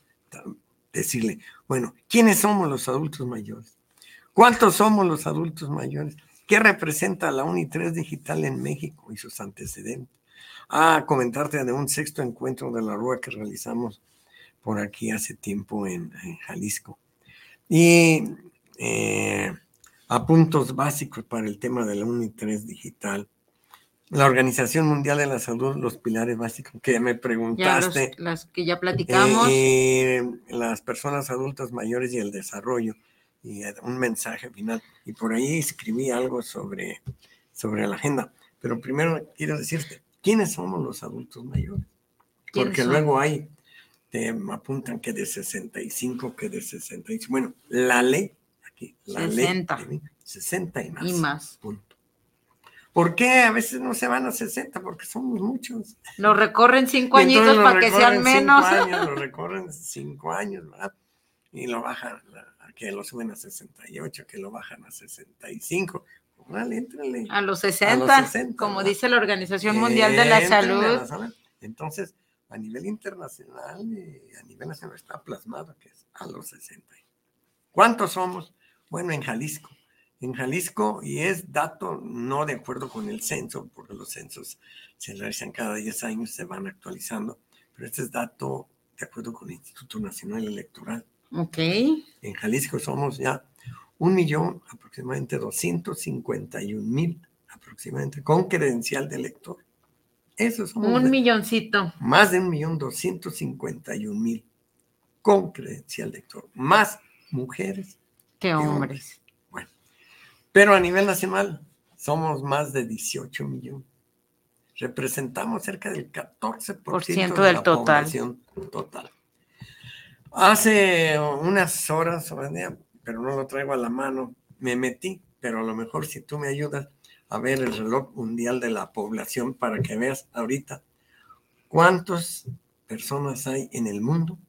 decirle, bueno, ¿quiénes somos los adultos mayores? ¿Cuántos somos los adultos mayores? ¿Qué representa la UNI3 digital en México y sus antecedentes? Ah, comentarte de un sexto encuentro de la Rúa que realizamos por aquí hace tiempo en, Jalisco. Y eh, a puntos básicos para el tema de la UNI3 digital la Organización Mundial de la Salud, los pilares básicos que me preguntaste. las que ya platicamos. Eh, las personas adultas mayores y el desarrollo. Y un mensaje final. Y por ahí escribí algo sobre, sobre la agenda. Pero primero quiero decirte, ¿quiénes somos los adultos mayores? Porque luego hay, te apuntan que de 65, que de 65. Bueno, la ley, aquí, la 60. ley, 60 y más. Y más. ¿Por qué a veces no se van a 60? Porque somos muchos. Lo recorren cinco añitos para que sean menos. Años, lo recorren cinco años, ¿verdad? Y lo bajan, que lo suben a 68, que lo bajan a 65. Vale, éntrale. A los 60, como dice la Organización Mundial de la Salud. Entonces, a nivel internacional y a nivel nacional está plasmado que es a los 60. ¿Cuántos somos? Bueno, en Jalisco en Jalisco y es dato no de acuerdo con el censo, porque los censos se realizan cada 10 años, se van actualizando, pero este es dato de acuerdo con el Instituto Nacional Electoral. Ok. En Jalisco somos ya un millón, aproximadamente 251 mil, aproximadamente, con credencial de elector. Eso somos. Un milloncito. Más de un millón 251 mil con credencial de elector. Más mujeres que hombres. Pero a nivel nacional somos más de 18 millones. Representamos cerca del 14% de del la total. población total. Hace unas horas, pero no lo traigo a la mano, me metí, pero a lo mejor si tú me ayudas a ver el reloj mundial de la población para que veas ahorita cuántas personas hay en el mundo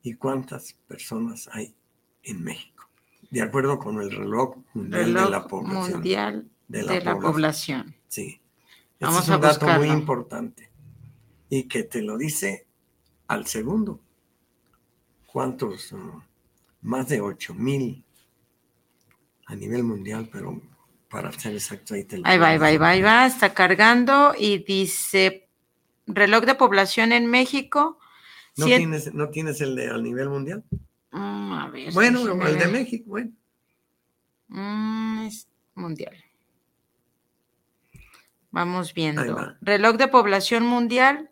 y cuántas personas hay en México de acuerdo con el reloj mundial de la población. Mundial de la, población. Sí. Vamos es un dato muy importante y que te lo dice al segundo. ¿Cuántos? Más de 8 mil a nivel mundial, pero para ser exacto ahí te lo Ahí va, ahí va, ahí va, ahí va, está cargando y dice reloj de población en México. ¿No, tienes, ¿no tienes el de al nivel mundial? Mm, bueno, el de México, bueno. Mm, es mundial. Vamos viendo. Reloj de población mundial.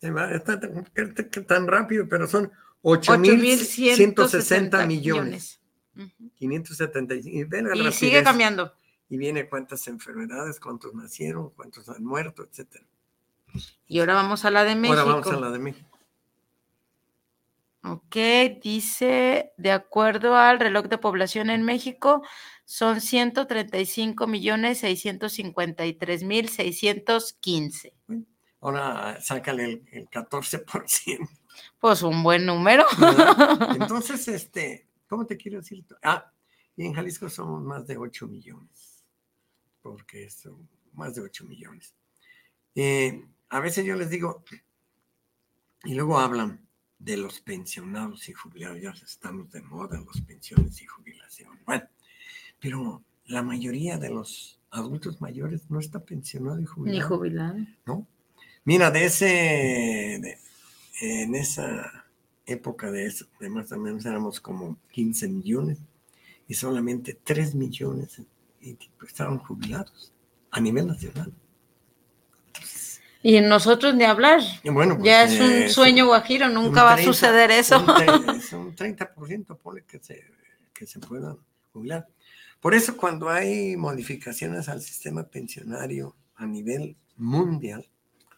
Está tan, rápido, pero son 8.160 millones. millones. 575. Y, sigue cambiando. Y viene cuántas enfermedades, cuántos nacieron, cuántos han muerto, etcétera. Y ahora vamos a la de México. Ahora vamos a la de México. Ok, dice, de acuerdo al reloj de población en México, son 135 millones 653 mil 615. Ahora sácale el, 14%. Pues un buen número. Entonces, este, ¿cómo te quiero decir? Ah, y en Jalisco somos más de 8 millones, porque son más de 8 millones. Eh, a veces yo les digo, y luego hablan, de los pensionados y jubilados. Ya estamos de moda los pensiones y jubilación. Bueno, pero la mayoría de los adultos mayores no está pensionado y jubilado. Ni jubilado. ¿No? Mira, de ese, en esa época de eso, de más o menos éramos como 15 millones y solamente 3 millones estaban jubilados a nivel nacional. Y nosotros ni hablar. Bueno, pues, ya es un eh, sueño guajiro, nunca va a suceder eso. es un 30% pone que se, que se puedan jubilar. Por eso cuando hay modificaciones al sistema pensionario a nivel mundial,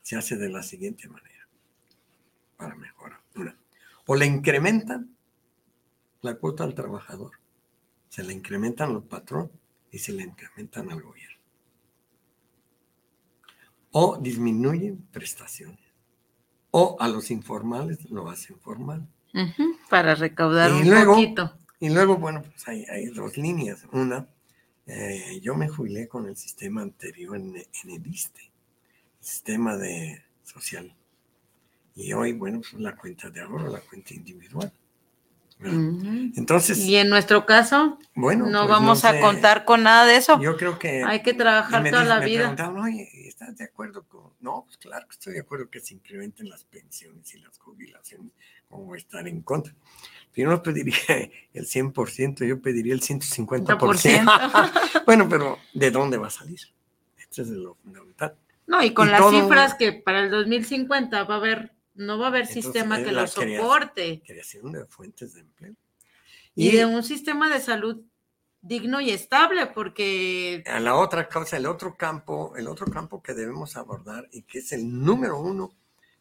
se hace de la siguiente manera, para mejorar. o le incrementan la cuota al trabajador, se le incrementan al patrón y se le incrementan al gobierno o disminuyen prestaciones. O a los informales lo hacen formal. para recaudar un poquito. Y luego, bueno, pues hay, hay dos líneas. Una, eh, yo me jubilé con el sistema anterior en, en el ISTE, sistema de social. Y hoy, bueno, pues la cuenta de ahorro, la cuenta individual. Entonces, Y en nuestro caso, bueno, no pues, vamos a sé. contar con nada de eso. Yo creo que Hay que trabajar me toda dice- la me vida. oye, ¿estás de acuerdo con.? No, pues claro que estoy de acuerdo que se incrementen las pensiones y las jubilaciones. ¿Cómo a estar en contra? Yo no pediría el 100%, yo pediría el 150%. bueno, pero ¿de dónde va a salir? Esto es lo fundamental. No, y con Y las todo- cifras que para el 2050 va a haber, no va a haber Entonces, sistema es que lo soporte. Creación de fuentes de empleo. Y de un sistema de salud digno y estable, porque a la otra cosa, el otro campo, el otro campo que debemos abordar y que es el número uno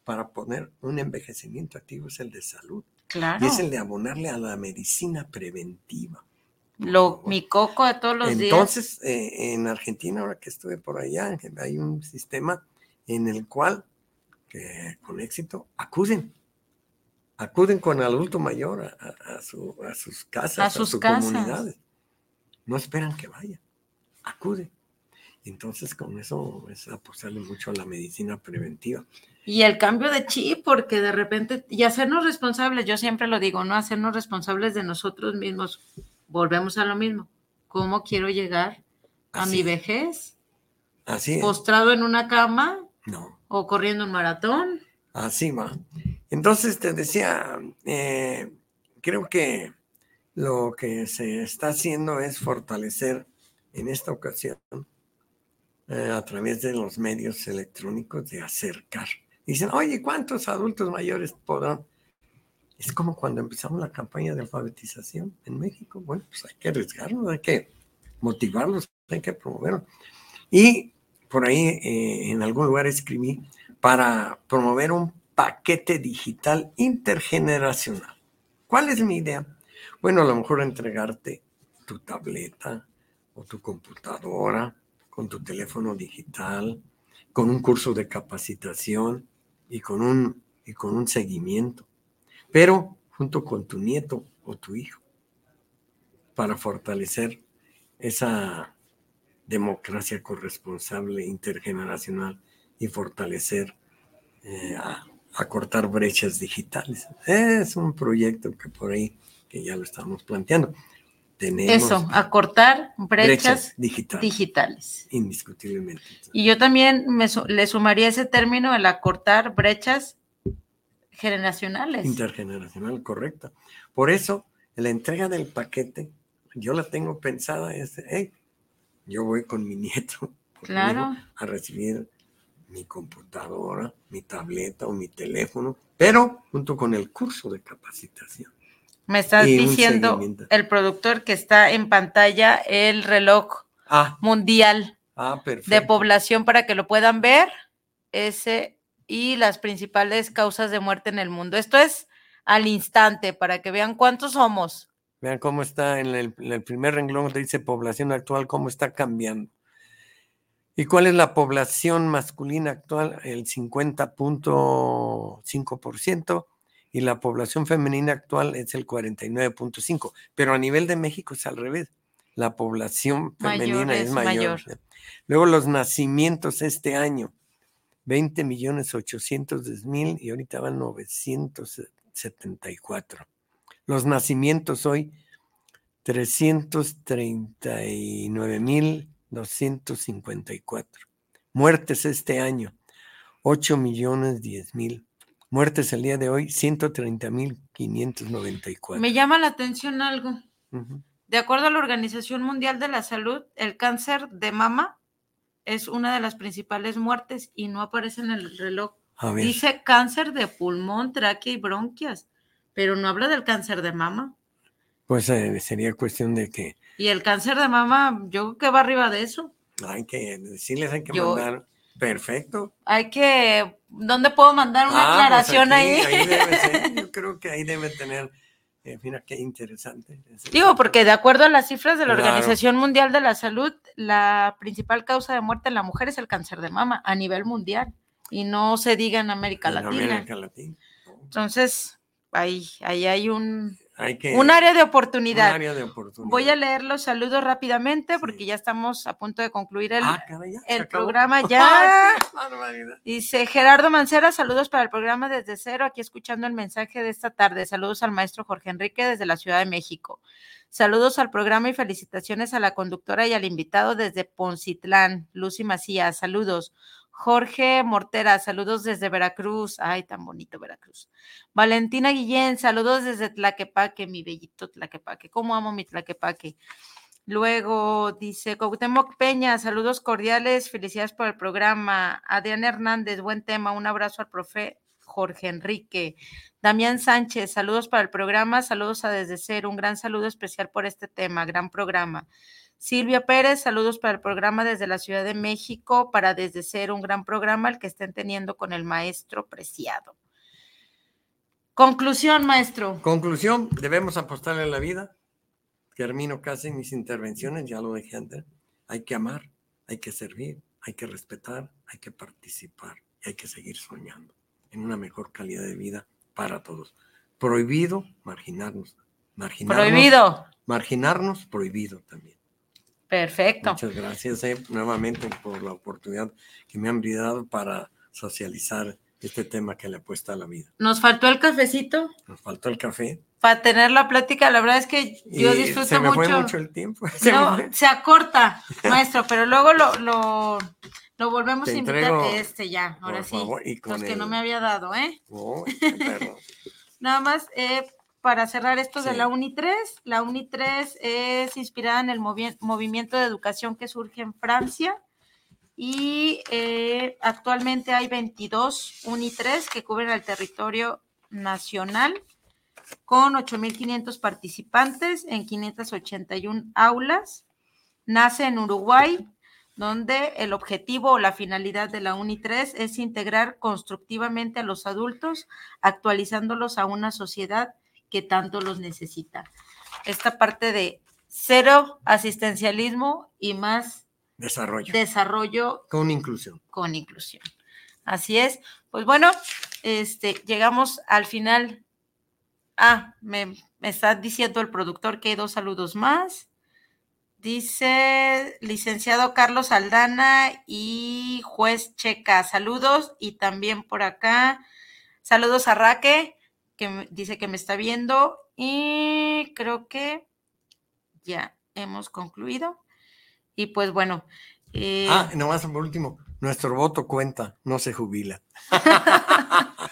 para poner un envejecimiento activo es el de salud. claro, Y es el de abonarle a la medicina preventiva. lo, mi coco de todos los días. Entonces, eh, en Argentina, ahora que estuve por allá, hay un sistema en el cual, que con éxito, acuden. Acuden con adulto mayor a, a- su- a sus casas, A a, sus sus casas. comunidades. No esperan que vaya, acuden. Entonces, con eso es apostarle mucho a la medicina preventiva. Y el cambio de chip, porque de repente, y hacernos responsables, yo siempre lo digo, no hacernos responsables de nosotros mismos. Volvemos a lo mismo. ¿Cómo quiero llegar a Así mi es. vejez? Así es. ¿Postrado en una cama No. O corriendo un maratón? Así va. Entonces te decía, eh, creo que lo que se está haciendo es fortalecer en esta ocasión eh, a través de los medios electrónicos de acercar. Dicen, oye, ¿cuántos adultos mayores podrán? Es como cuando empezamos la campaña de alfabetización en México. Bueno, pues hay que arriesgarnos, hay que motivarlos, hay que promoverlos. Y por ahí eh, en algún lugar escribí para promover un paquete digital intergeneracional. ¿Cuál es mi idea? Bueno, a lo mejor entregarte tu tableta o tu computadora con tu teléfono digital, con un curso de capacitación y con un, y con un seguimiento, pero junto con tu nieto o tu hijo, para fortalecer esa democracia corresponsable intergeneracional y fortalecer, eh, a, acortar brechas digitales. Es un proyecto que por ahí, que ya lo estamos planteando. Tenemos Eso, acortar brechas, digitales, digitales. indiscutiblemente. Y yo también me le sumaría ese término, el acortar brechas generacionales. Intergeneracional, correcta. Por eso, la entrega del paquete, yo la tengo pensada, es, hey, yo voy con mi nieto Claro. a recibir mi computadora, mi tableta o mi teléfono, pero junto con el curso de capacitación. Me estás diciendo el productor que está en pantalla el reloj Ah, mundial ah, de población para que lo puedan ver, ese y las principales causas de muerte en el mundo. Esto es al instante para que vean cuántos somos. Vean cómo está en el, en el primer renglón, donde dice población actual, cómo está cambiando. ¿Y cuál es la población masculina actual? El 50.5% y la población femenina actual es el 49.5%. Pero a nivel de México es al revés. La población Mayor femenina es, es mayor. mayor. Luego los nacimientos este año, 20 millones 800 mil y ahorita van 974. Los nacimientos hoy, 339 mil 254. Muertes este año, 8 millones 10 mil. Muertes el día de hoy, 130 mil 594. Me llama la atención algo. De acuerdo a la Organización Mundial de la Salud, el cáncer de mama es una de las principales muertes y no aparece en el reloj. Dice cáncer de pulmón, tráquea y bronquias, pero no habla del cáncer de mama. pues eh, sería cuestión de que Y el cáncer de mama, yo creo que va arriba de eso. hay que decirles, hay que Yo- mandar. Perfecto. Hay que, ¿dónde puedo mandar una Ah, pues aclaración aquí, ahí? debe ser, yo creo que ahí debe tener. eh, mira qué interesante. Digo, porque de acuerdo a las cifras de la Claro. Organización Mundial de la Salud, la principal causa de muerte en la mujer es el cáncer de mama a nivel mundial y no se diga en América En Latina. América Latina. Entonces, ahí, ahí hay un, hay que... Un área de oportunidad. Un área de oportunidad. Voy a leer los saludos rápidamente porque ya estamos a punto de concluir el, Ah, caray, ya, se el programa ya. ¡Ay, qué barbaridad! Dice Gerardo Mancera, saludos para el programa desde cero, aquí escuchando el mensaje de esta tarde. Saludos al maestro Jorge Enrique desde la Ciudad de México. Saludos al programa y felicitaciones a la conductora y al invitado desde Poncitlán, Lucy Macías. Saludos. Jorge Mortera, saludos desde Veracruz. Ay, tan bonito Veracruz. Valentina Guillén, saludos desde Tlaquepaque, mi bellito Tlaquepaque. ¿Cómo amo mi Tlaquepaque? Luego dice Cuauhtémoc Peña, saludos cordiales, felicidades por el programa. Adriana Hernández, buen tema, un abrazo al profe Jorge Enrique. Damián Sánchez, saludos para el programa, saludos a Desde Cero, un gran saludo especial por este tema, gran programa. Silvia Pérez, saludos para el programa desde la Ciudad de México, para Desde Cero, un gran programa el que estén teniendo con el maestro Preciado. Conclusión, maestro. Conclusión, debemos apostarle a la vida. Termino casi mis intervenciones, ya lo dejé antes. Hay que amar, hay que servir, hay que respetar, hay que participar y hay que seguir soñando en una mejor calidad de vida para todos. Prohibido marginarnos. marginarnos Prohibido. Marginarnos, prohibido también. Perfecto. Muchas gracias eh, nuevamente por la oportunidad que me han brindado para socializar este tema que le apuesta a la vida. Nos faltó el cafecito Nos faltó el café. para tener la plática. La verdad es que yo y disfruto se me mucho. fue mucho el tiempo. Se No, acorta, maestro, pero luego lo, lo, lo volvemos Te a invitar entrego, este ya, ahora por sí. favor, y con los que no el- me había dado, ¿eh? Perro. Nada más eh, para cerrar esto de la UNI 3. La UNI 3 es inspirada en el movi- movimiento de educación que surge en Francia y eh, actualmente hay 22 UNI 3 que cubren el territorio nacional con 8.500 participantes en 581 aulas. Nace en Uruguay, donde el objetivo o la finalidad de la UNI 3 es integrar constructivamente a los adultos, actualizándolos a una sociedad que tanto los necesita. Esta parte de cero asistencialismo y más Desarrollo. desarrollo Con inclusión. con inclusión. Así es. Pues bueno, este, llegamos al final. Ah, me, me está diciendo el productor que hay dos saludos más. Dice licenciado Carlos Aldana y juez Checa, saludos. Y también por acá, saludos a Raque, que me- dice que me está viendo. Y creo que ya hemos concluido. Y pues bueno. eh, Ah, nomás por último, nuestro voto cuenta, no se jubila.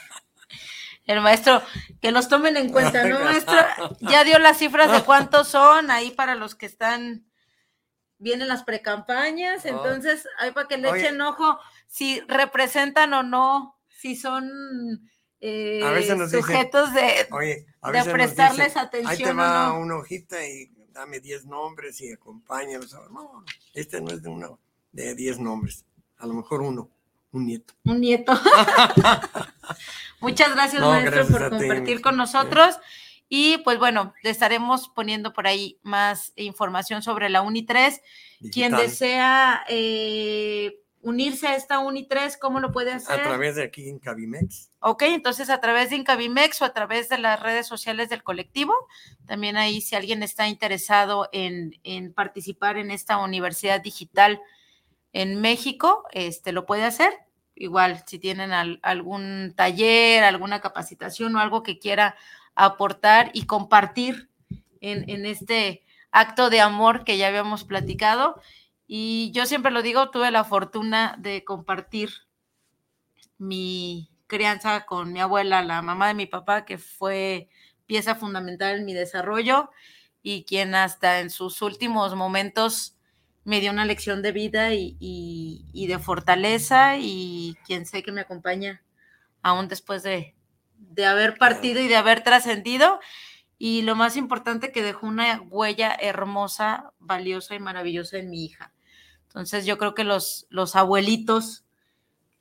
El maestro, que los tomen en cuenta, ¿no, maestro? Ya dio las cifras de cuántos son ahí para los que están, vienen las precampañas, Oh. entonces hay para que le Oye. echen ojo si representan o no, si son eh, A veces nos dicen, sujetos de, Oye, a de veces nos prestarles dicen, Ahí te atención va no. una hojita y dame 10 nombres y acompáñalos. No, este no es de uno, de 10 nombres. A lo mejor uno, un nieto. Un nieto. Muchas gracias, No, maestro, gracias por ti, compartir con nosotros. Y pues bueno, le estaremos poniendo por ahí más información sobre la Uni 3. Quien desea eh, unirse a esta Uni 3, ¿cómo lo puede hacer? A través de aquí en Cabimex. Ok, entonces a través de Incavimex o a través de las redes sociales del colectivo. También ahí si alguien está interesado en, en participar en esta universidad digital en México, este lo puede hacer. Igual si tienen al- algún taller, alguna capacitación o algo que quiera aportar y compartir en, en este acto de amor que ya habíamos platicado. Y yo siempre lo digo, tuve la fortuna de compartir mi crianza con mi abuela, la mamá de mi papá, que fue pieza fundamental en mi desarrollo y quien hasta en sus últimos momentos me dio una lección de vida y, de fortaleza y quien sé que me acompaña aún después de, de haber partido y de haber trascendido. Y lo más importante, que dejó una huella hermosa, valiosa y maravillosa en mi hija. Entonces yo creo que los, los abuelitos,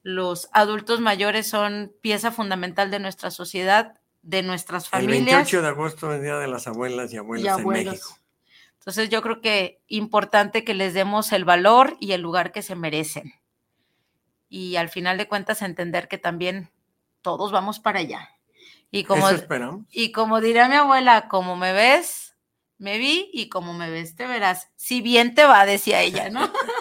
los adultos mayores son pieza fundamental de nuestra sociedad, de nuestras El familias 28 de agosto es Día de las Abuelas y Abuelos y en. México. Entonces yo creo que importante que les demos el valor y el lugar que se merecen. Y al final de cuentas entender que también todos vamos para allá. Y como, Eso esperamos. y como diría mi abuela, como me ves, me vi y como me ves, te verás. Si bien te va, decía ella, ¿no?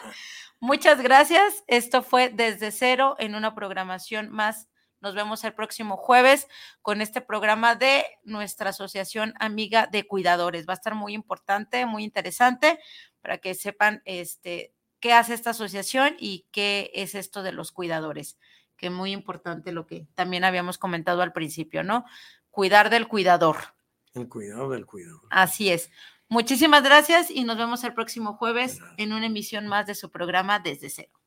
Muchas gracias. Esto fue desde cero en una programación más. Nos vemos el próximo jueves con este programa de nuestra Asociación Amiga de Cuidadores. Va a estar muy importante, muy interesante para que sepan este, qué hace esta asociación y qué es esto de los cuidadores, que es muy importante lo que también habíamos comentado al principio, ¿no? Cuidar del cuidador. El cuidado del cuidado. Así es. Muchísimas gracias y nos vemos el próximo jueves en una emisión más de su programa Desde Cero.